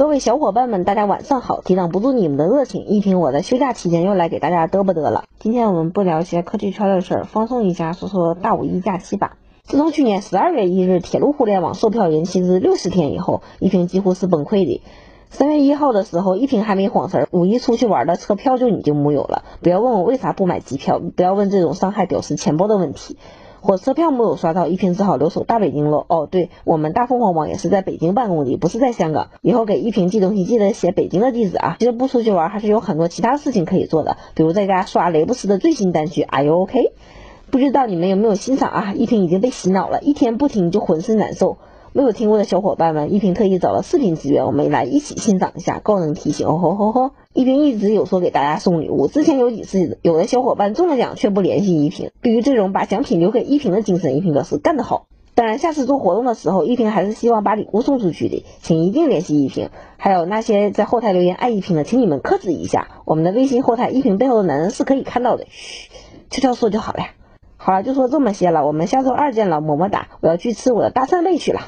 各位小伙伴们，大家晚上好！抵挡不住你们的热情，一平我的休假期间又来给大家嘚啵嘚了。今天我们不聊一些科技圈的事儿，放松一下，说说大五一假期吧。自从去年十二月一日铁路互联网售票延期至六十天以后，一平几乎是崩溃的。三月一号的时候，一平还没晃神，五一出去玩的车票就已经木有了。不要问我为啥不买机票，不要问这种伤害屌丝钱包的问题。火车票没有刷到，一平只好留守大北京喽。哦，对我们大凤凰网也是在北京办公的，不是在香港。以后给一平寄东西记得写北京的地址啊。其实不出去玩还是有很多其他事情可以做的，比如在家刷雷布斯的最新单曲 Are You OK？不知道你们有没有欣赏啊？一平已经被洗脑了，一天不听就浑身难受。没有听过的小伙伴们，一平特意找了视频资源，我们来一起欣赏一下，高能提醒哦吼吼吼！一平一直有说给大家送礼物，之前有几次有的小伙伴中了奖却不联系一平，对于这种把奖品留给一平的精神，一平表示干得好。当然，下次做活动的时候，一平还是希望把礼物送出去的，请一定联系一平。还有那些在后台留言爱一平的，请你们克制一下，我们的微信后台一平背后的男人是可以看到的，嘘，悄悄说就好了。好了，就说这么些了，我们下周二见了，么么哒！我要去吃我的大扇贝去了。